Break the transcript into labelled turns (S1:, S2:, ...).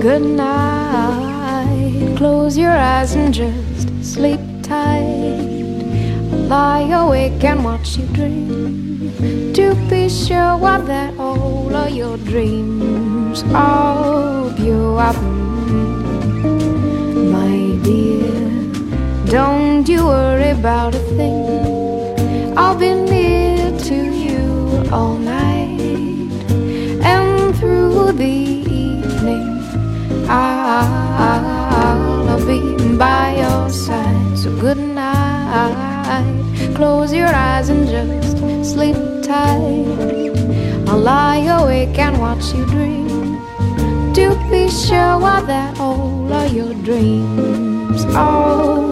S1: Good night. Close your eyes and just sleep tight. Lie awake and watch you dream. To be sure what that all of your dreams of you are. My dear, don't you worry about a thing. I'll be near to you all night I'll be by your side. So good night. Close your eyes and just sleep tight. I'll lie awake and watch you dream. To be sure what that all of your dreams are.